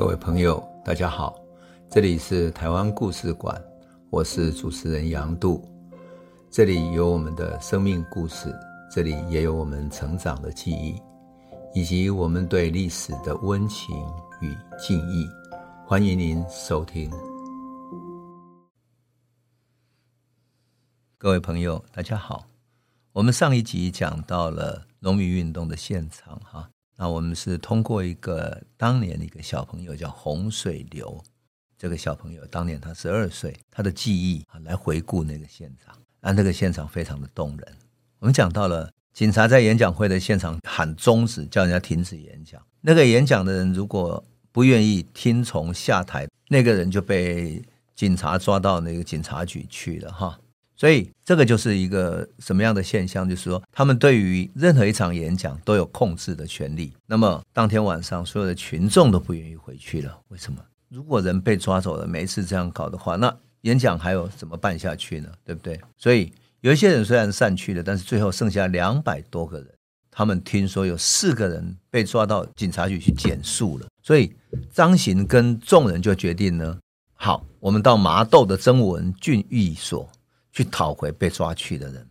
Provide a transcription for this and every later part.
各位朋友，大家好，这里是台湾故事馆，我是主持人杨度，这里有我们的生命故事，这里也有我们成长的记忆，以及我们对历史的温情与敬意，欢迎您收听。各位朋友，大家好，我们上一集讲到了农民运动的现场，哈。那我们是通过一个当年的一个小朋友叫洪水流，这个小朋友当年他十二岁，他的记忆啊来回顾那个现场，啊，那个现场非常的动人。我们讲到了警察在演讲会的现场喊终止，叫人家停止演讲。那个演讲的人如果不愿意听从下台，那个人就被警察抓到那个警察局去了哈。所以这个就是一个什么样的现象？就是说，他们对于任何一场演讲都有控制的权利。那么当天晚上，所有的群众都不愿意回去了。为什么？如果人被抓走了，每一次这样搞的话，那演讲还有怎么办下去呢？对不对？所以有一些人虽然散去了，但是最后剩下两百多个人。他们听说有四个人被抓到警察局去检肃了。所以张行跟众人就决定呢：好，我们到麻豆的曾文郡役所。去讨回被抓去的人。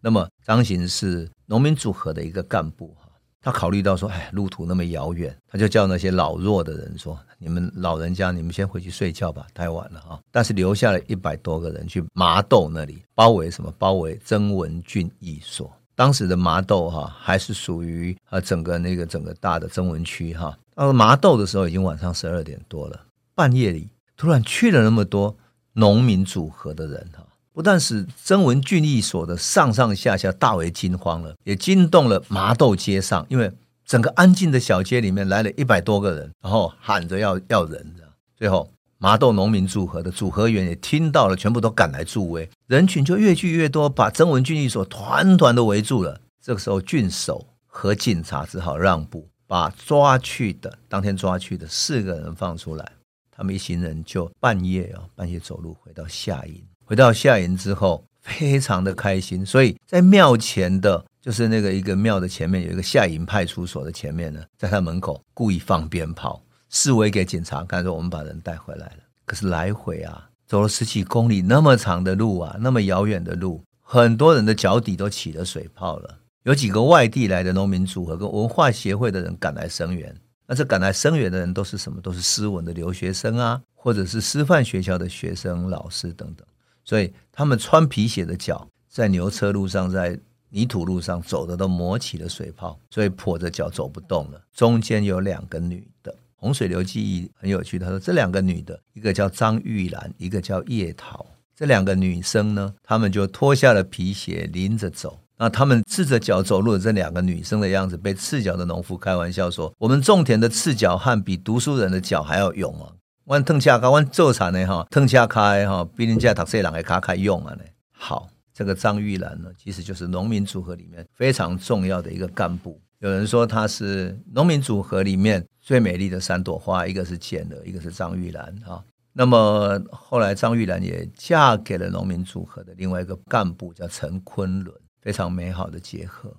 那么张行是农民组合的一个干部哈，他考虑到说，哎，路途那么遥远，他就叫那些老弱的人说：“你们老人家，你们先回去睡觉吧，太晚了哈。”但是留下了一百多个人去麻豆那里包围什么？包围曾文俊一所。当时的麻豆哈还是属于啊整个那个整个大的曾文区哈。到麻豆的时候已经晚上十二点多了，半夜里突然去了那么多农民组合的人哈。不但使曾文郡役所的上上下下大为惊慌了，也惊动了麻豆街上，因为整个安静的小街里面来了一百多个人，然后喊着要要人。最后麻豆农民组合的组合员也听到了，全部都赶来助威，人群就越聚越多，把曾文郡役所团团的围住了。这个时候郡守和警察只好让步，把抓去的当天抓去的四个人放出来，他们一行人就半夜啊半夜走路回到下营。回到下营之后，非常的开心，所以在庙前的，就是那个一个庙的前面，有一个下营派出所的前面呢，在他门口故意放鞭炮，示威给警察看，说我们把人带回来了。可是来回啊，走了十几公里那么长的路啊，那么遥远的路，很多人的脚底都起了水泡了。有几个外地来的农民组合跟文化协会的人赶来声援，那这赶来声援的人都是什么？都是斯文的留学生啊，或者是师范学校的学生、老师等等。所以他们穿皮鞋的脚，在牛车路上，在泥土路上走的都磨起了水泡，所以跛着脚走不动了。中间有两个女的，洪水流记忆很有趣。他说这两个女的，一个叫张玉兰，一个叫叶桃。这两个女生呢，她们就脱下了皮鞋，拎着走。那她们赤着脚走路的这两个女生的样子，被赤脚的农夫开玩笑说：“我们种田的赤脚汉比读书人的脚还要勇啊。”我们烫卡，我做产的哈，烫卡开哈，比人家读书人的卡开用啊呢。好，这个张玉兰呢，其实就是农民组合里面非常重要的一个干部。有人说她是农民组合里面最美丽的三朵花，一个是简的，一个是张玉兰哈。那么后来张玉兰也嫁给了农民组合的另外一个干部，叫陈昆仑，非常美好的结合。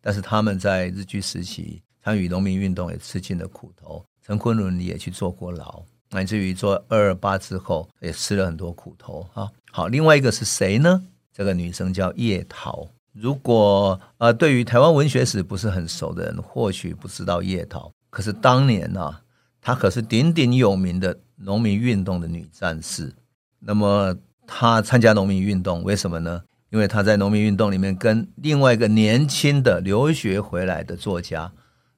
但是他们在日据时期参与农民运动，也吃尽了苦头。陈昆仑也去坐过牢。乃至于做二二八之后，也吃了很多苦头啊。好，另外一个是谁呢？这个女生叫叶桃。如果呃，对于台湾文学史不是很熟的人，或许不知道叶桃。可是当年呢、啊，她可是鼎鼎有名的农民运动的女战士。那么她参加农民运动，为什么呢？因为她在农民运动里面跟另外一个年轻的留学回来的作家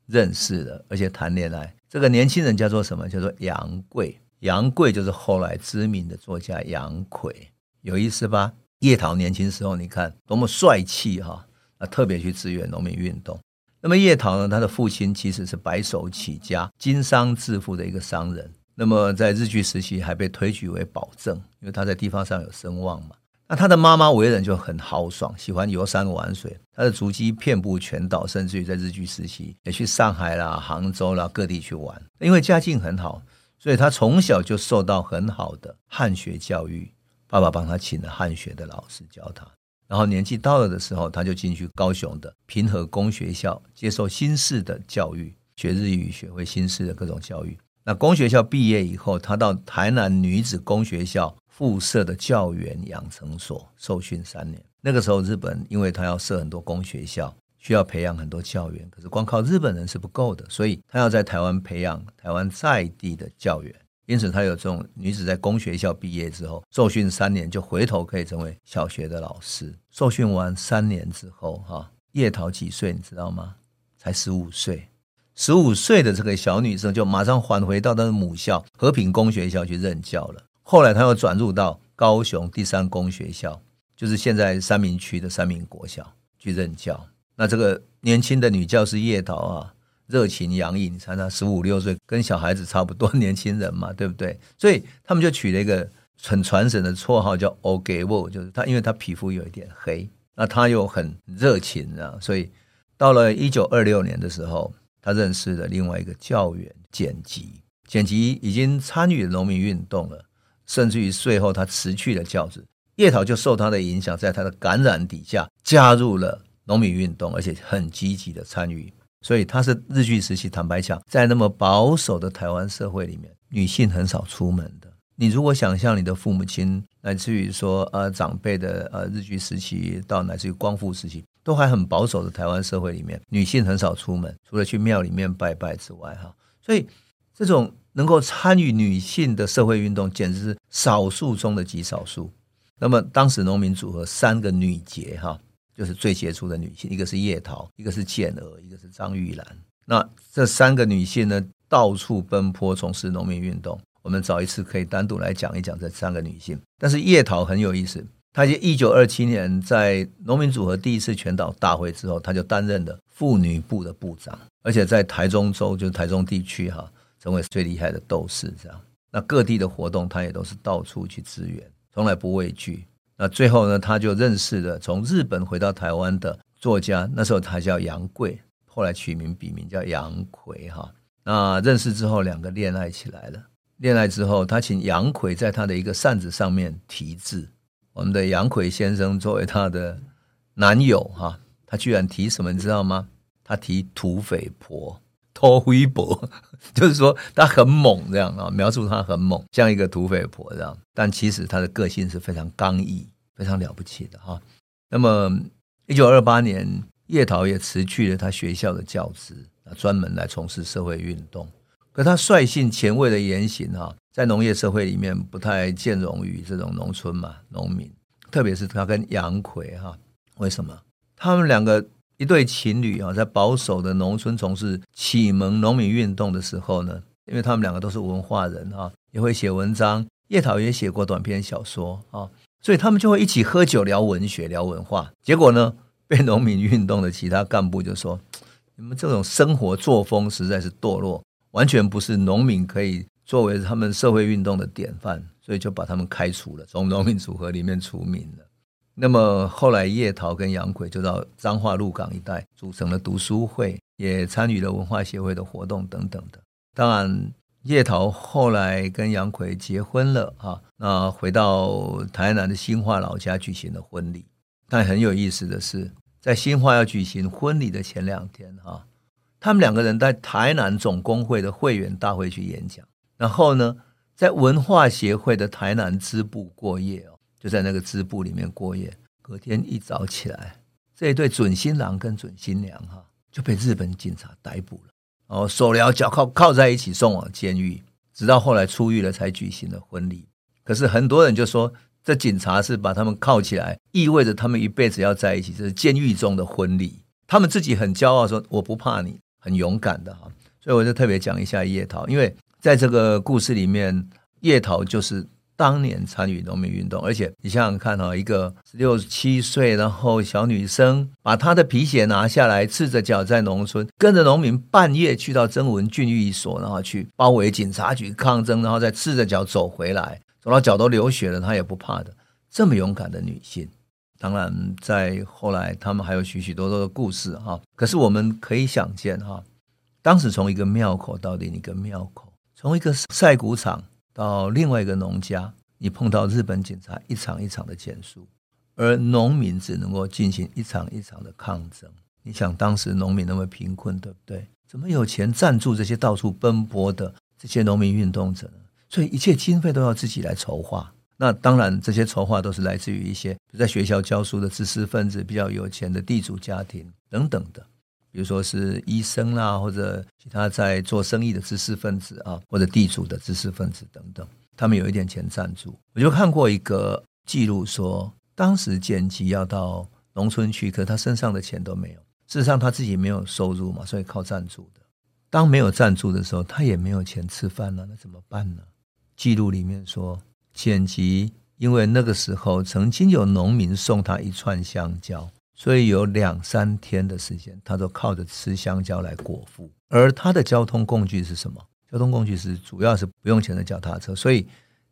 认识了，而且谈恋爱。这个年轻人叫做什么？叫做杨贵。杨贵就是后来知名的作家杨奎，有意思吧？叶桃年轻时候，你看多么帅气哈！啊，特别去支援农民运动。那么叶桃呢？他的父亲其实是白手起家、经商致富的一个商人。那么在日据时期还被推举为保正，因为他在地方上有声望嘛。那他的妈妈为人就很豪爽，喜欢游山玩水。他的足迹遍布全岛，甚至于在日据时期也去上海啦、杭州啦各地去玩。因为家境很好，所以他从小就受到很好的汉学教育。爸爸帮他请了汉学的老师教他。然后年纪到了的时候，他就进去高雄的平和公学校接受新式的教育，学日语，学会新式的各种教育。那公学校毕业以后，他到台南女子公学校附设的教员养成所受训三年。那个时候，日本因为他要设很多公学校，需要培养很多教员，可是光靠日本人是不够的，所以他要在台湾培养台湾在地的教员。因此，他有这种女子在公学校毕业之后受训三年，就回头可以成为小学的老师。受训完三年之后，哈，叶桃几岁你知道吗？才十五岁。十五岁的这个小女生就马上返回到她的母校和平公学校去任教了。后来他又转入到高雄第三公学校，就是现在三民区的三民国小去任教。那这个年轻的女教师叶桃啊，热情洋溢，你猜她十五六岁，跟小孩子差不多年轻人嘛，对不对？所以他们就取了一个很传神的绰号叫 “Ogewo”，就是她，因为她皮肤有一点黑，那她又很热情啊，所以到了一九二六年的时候。他认识了另外一个教员简吉，简吉已经参与农民运动了，甚至于最后他辞去了教职。叶桃就受他的影响，在他的感染底下加入了农民运动，而且很积极的参与。所以他是日据时期，坦白讲，在那么保守的台湾社会里面，女性很少出门的。你如果想象你的父母亲，乃至于说呃长辈的呃日据时期到乃至于光复时期，都还很保守的台湾社会里面，女性很少出门，除了去庙里面拜拜之外，哈，所以这种能够参与女性的社会运动，简直是少数中的极少数。那么当时农民组合三个女杰，哈，就是最杰出的女性，一个是叶桃，一个是简娥，一个是张玉兰。那这三个女性呢，到处奔波从事农民运动。我们找一次可以单独来讲一讲这三个女性。但是叶桃很有意思，她在一九二七年在农民组合第一次全岛大会之后，她就担任了妇女部的部长，而且在台中州就是台中地区哈，成为最厉害的斗士。这样，那各地的活动他也都是到处去支援，从来不畏惧。那最后呢，他就认识了从日本回到台湾的作家，那时候他叫杨贵，后来取名笔名叫杨奎哈。那认识之后，两个恋爱起来了。恋爱之后，他请杨奎在他的一个扇子上面题字。我们的杨奎先生作为他的男友，哈，他居然提什么，你知道吗？他提土匪婆，偷微博，就是说他很猛，这样啊，描述他很猛，像一个土匪婆这样。但其实他的个性是非常刚毅、非常了不起的哈。那么，一九二八年，叶桃也辞去了他学校的教职，啊，专门来从事社会运动。可他率性前卫的言行哈，在农业社会里面不太见容于这种农村嘛，农民，特别是他跟杨奎哈，为什么？他们两个一对情侣啊，在保守的农村从事启蒙农民运动的时候呢，因为他们两个都是文化人啊，也会写文章，叶桃也写过短篇小说啊，所以他们就会一起喝酒聊文学聊文化。结果呢，被农民运动的其他干部就说：“你们这种生活作风实在是堕落。”完全不是农民可以作为他们社会运动的典范，所以就把他们开除了，从农民组合里面除名了。那么后来叶桃跟杨逵就到彰化鹿港一带组成了读书会，也参与了文化协会的活动等等的。当然，叶桃后来跟杨逵结婚了啊，那回到台南的新化老家举行了婚礼。但很有意思的是，在新化要举行婚礼的前两天哈。他们两个人在台南总工会的会员大会去演讲，然后呢，在文化协会的台南支部过夜哦，就在那个支部里面过夜。隔天一早起来，这一对准新郎跟准新娘哈就被日本警察逮捕了，然后手镣脚铐铐在一起送往监狱，直到后来出狱了才举行了婚礼。可是很多人就说，这警察是把他们铐起来，意味着他们一辈子要在一起，这是监狱中的婚礼。他们自己很骄傲说：“我不怕你。”很勇敢的哈，所以我就特别讲一下叶桃，因为在这个故事里面，叶桃就是当年参与农民运动，而且你想想看哈，一个十六七岁，然后小女生把她的皮鞋拿下来，赤着脚在农村跟着农民半夜去到曾文郡役所，然后去包围警察局抗争，然后再赤着脚走回来，走到脚都流血了，她也不怕的，这么勇敢的女性。当然，在后来，他们还有许许多多的故事哈。可是我们可以想见哈，当时从一个庙口到另一个庙口，从一个晒谷场到另外一个农家，你碰到日本警察一场一场的检肃，而农民只能够进行一场一场的抗争。你想，当时农民那么贫困，对不对？怎么有钱赞助这些到处奔波的这些农民运动者呢？所以一切经费都要自己来筹划。那当然，这些筹划都是来自于一些在学校教书的知识分子、比较有钱的地主家庭等等的，比如说是医生啦，或者其他在做生意的知识分子啊，或者地主的知识分子等等，他们有一点钱赞助。我就看过一个记录说，当时剪辑要到农村去，可他身上的钱都没有。事实上，他自己没有收入嘛，所以靠赞助的。当没有赞助的时候，他也没有钱吃饭了，那怎么办呢？记录里面说。剪辑因为那个时候曾经有农民送他一串香蕉，所以有两三天的时间，他都靠着吃香蕉来果腹。而他的交通工具是什么？交通工具是主要是不用钱的脚踏车。所以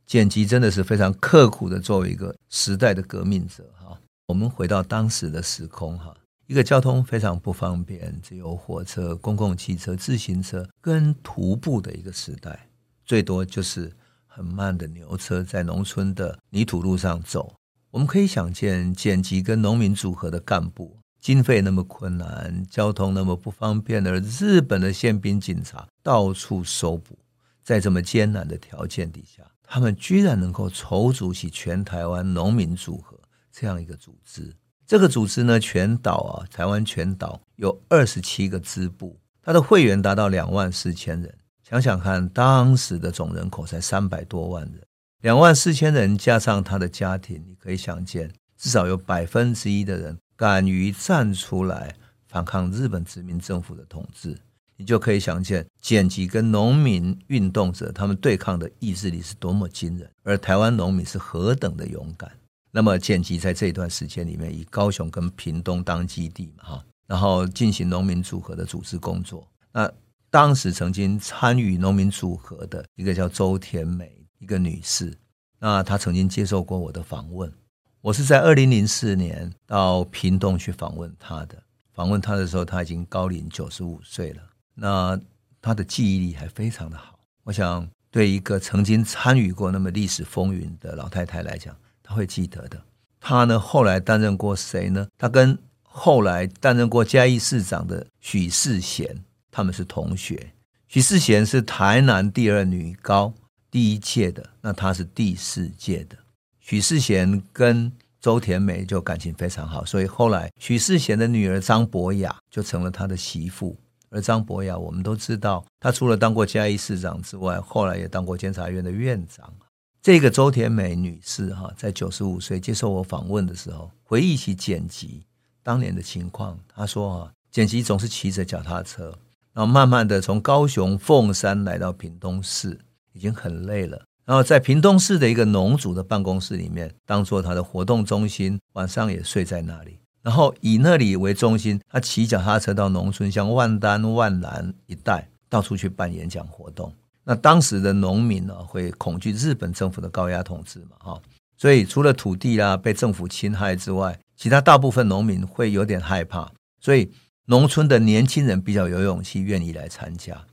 剪辑真的是非常刻苦的作为一个时代的革命者哈。我们回到当时的时空哈，一个交通非常不方便，只有火车、公共汽车、自行车跟徒步的一个时代，最多就是。很慢的牛车在农村的泥土路上走，我们可以想见剪辑跟农民组合的干部，经费那么困难，交通那么不方便，而日本的宪兵警察到处搜捕，在这么艰难的条件底下，他们居然能够筹组起全台湾农民组合这样一个组织。这个组织呢，全岛啊，台湾全岛有二十七个支部，它的会员达到两万四千人。想想看，当时的总人口才三百多万人，两万四千人加上他的家庭，你可以想见，至少有百分之一的人敢于站出来反抗日本殖民政府的统治，你就可以想见简吉跟农民运动者他们对抗的意志力是多么惊人，而台湾农民是何等的勇敢。那么简吉在这一段时间里面，以高雄跟屏东当基地嘛，哈，然后进行农民组合的组织工作，那。当时曾经参与农民组合的一个叫周田美，一个女士，那她曾经接受过我的访问。我是在二零零四年到屏东去访问她的。访问她的时候，她已经高龄九十五岁了。那她的记忆力还非常的好。我想，对一个曾经参与过那么历史风云的老太太来讲，她会记得的。她呢，后来担任过谁呢？她跟后来担任过嘉义市长的许世贤。他们是同学，许世贤是台南第二女高第一届的，那他是第四届的。许世贤跟周田美就感情非常好，所以后来许世贤的女儿张博雅就成了他的媳妇。而张博雅我们都知道，她除了当过嘉义市长之外，后来也当过监察院的院长。这个周田美女士哈，在九十五岁接受我访问的时候，回忆起简吉当年的情况，她说啊，简吉总是骑着脚踏车。然后慢慢的从高雄凤山来到屏东市，已经很累了。然后在屏东市的一个农组的办公室里面，当做他的活动中心，晚上也睡在那里。然后以那里为中心，他骑脚踏车到农村，像万丹、万兰一带，到处去办演讲活动。那当时的农民呢，会恐惧日本政府的高压统治嘛，哈，所以除了土地啦被政府侵害之外，其他大部分农民会有点害怕，所以。农村的年轻人比较有勇气，愿意来参加。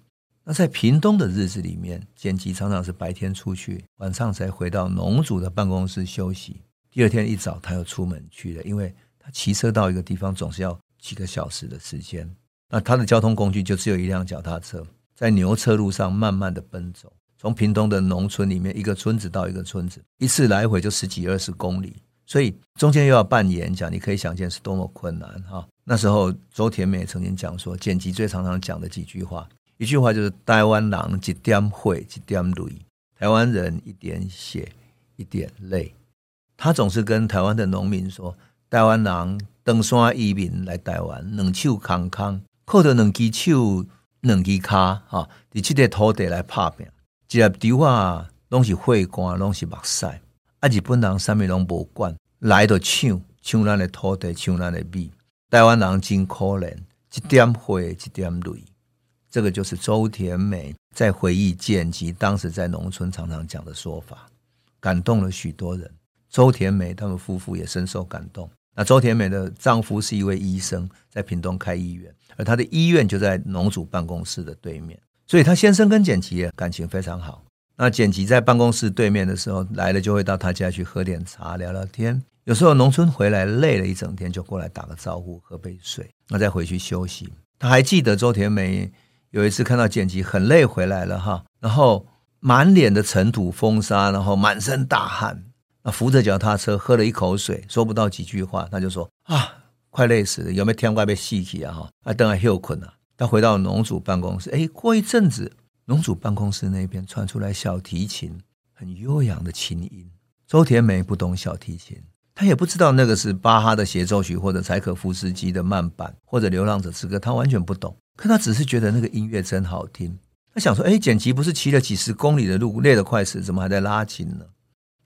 那在屏东的日子里面，简吉常常是白天出去，晚上才回到农组的办公室休息。第二天一早，他又出门去了，因为他骑车到一个地方总是要几个小时的时间。那他的交通工具就只有一辆脚踏车，在牛车路上慢慢的奔走，从屏东的农村里面一个村子到一个村子，一次来回就十几二十公里。所以中间又要办演讲，你可以想见是多么困难哈。那时候周田美曾经讲说，简吉最常常讲的几句话，一句话就是“台湾人一点血一点泪”，台湾人一点血一点泪。他总是跟台湾的农民说：“台湾人登山移民来台湾，两手空空，靠着两只手、两只脚哈，在这个土地来打拼，一粒稻啊，拢是血汗，拢是目屎。”啊！日本人啥物拢无管，来就抢抢咱的土地，抢咱的米。台湾人真可怜，一点血一点泪。这个就是周田美在回忆简吉当时在农村常常讲的说法，感动了许多人。周田美他们夫妇也深受感动。那周田美的丈夫是一位医生，在屏东开医院，而他的医院就在农主办公室的对面，所以他先生跟简吉也感情非常好。那简吉在办公室对面的时候来了，就会到他家去喝点茶、聊聊天。有时候农村回来累了一整天，就过来打个招呼、喝杯水，那再回去休息。他还记得周田美有一次看到剪辑很累回来了哈，然后满脸的尘土风沙，然后满身大汗，那扶着脚踏车，喝了一口水，说不到几句话，他就说啊，快累死了，有没有天快被吸起啊？哈，啊，等下又困了。他回到农主办公室，哎，过一阵子，农主办公室那边传出来小提琴很悠扬的琴音。周田梅不懂小提琴，他也不知道那个是巴哈的协奏曲，或者柴可夫斯基的慢板，或者流浪者之歌，他完全不懂。可他只是觉得那个音乐真好听。他想说，哎，剪辑不是骑了几十公里的路，累得快死，怎么还在拉琴呢？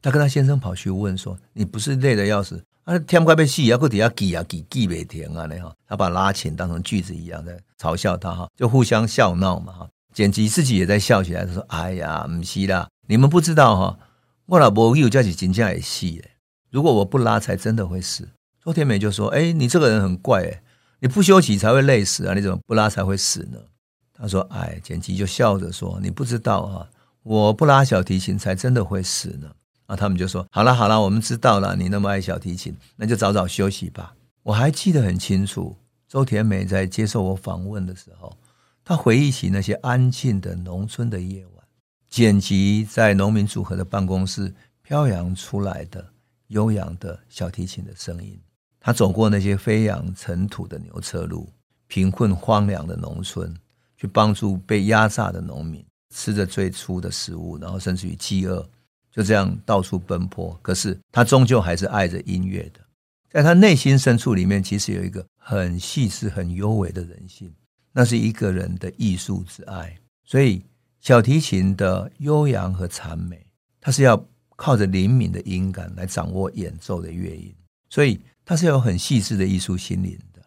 他跟他先生跑去问说：“你不是累得要死？啊，天快被戏，要搁底下挤啊挤挤没停啊？那哈，他把拉琴当成句子一样在嘲笑他哈，就互相笑闹嘛哈。简吉自己也在笑起来，他说：哎呀，不是啦，你们不知道哈，我老婆有叫起金价也戏，如果我不拉，才真的会死。周天美就说：哎，你这个人很怪哎，你不休息才会累死啊，你怎么不拉才会死呢？他说：哎，简吉就笑着说：你不知道啊，我不拉小提琴才真的会死呢。啊，他们就说：“好了好了，我们知道了，你那么爱小提琴，那就早早休息吧。”我还记得很清楚，周田美在接受我访问的时候，她回忆起那些安静的农村的夜晚，简吉在农民组合的办公室飘扬出来的悠扬的小提琴的声音。他走过那些飞扬尘土的牛车路，贫困荒凉的农村，去帮助被压榨的农民，吃着最初的食物，然后甚至于饥饿。就这样到处奔波，可是他终究还是爱着音乐的。在他内心深处里面，其实有一个很细致、很幽微的人性，那是一个人的艺术之爱。所以，小提琴的悠扬和谄美，它是要靠着灵敏的音感来掌握演奏的乐音，所以它是有很细致的艺术心灵的。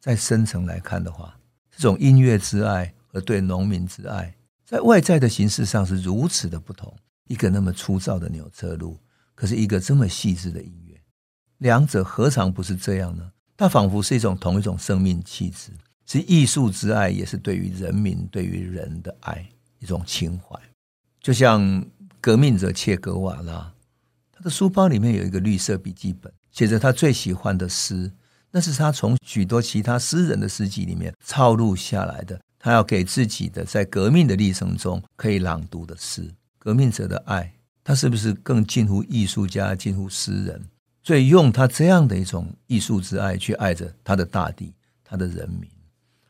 在深层来看的话，这种音乐之爱和对农民之爱，在外在的形式上是如此的不同。一个那么粗糙的牛车路，可是一个这么细致的音乐，两者何尝不是这样呢？它仿佛是一种同一种生命气质，是艺术之爱，也是对于人民、对于人的爱，一种情怀。就像革命者切格瓦拉，他的书包里面有一个绿色笔记本，写着他最喜欢的诗，那是他从许多其他诗人的诗集里面抄录下来的，他要给自己的在革命的历程中可以朗读的诗。革命者的爱，他是不是更近乎艺术家、近乎诗人？所以用他这样的一种艺术之爱去爱着他的大地、他的人民。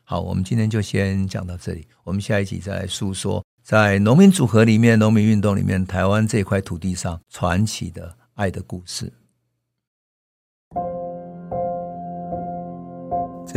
好，我们今天就先讲到这里。我们下一集再来诉说，在农民组合里面、农民运动里面，台湾这块土地上传奇的爱的故事。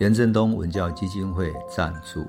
任正东文教基金会赞助。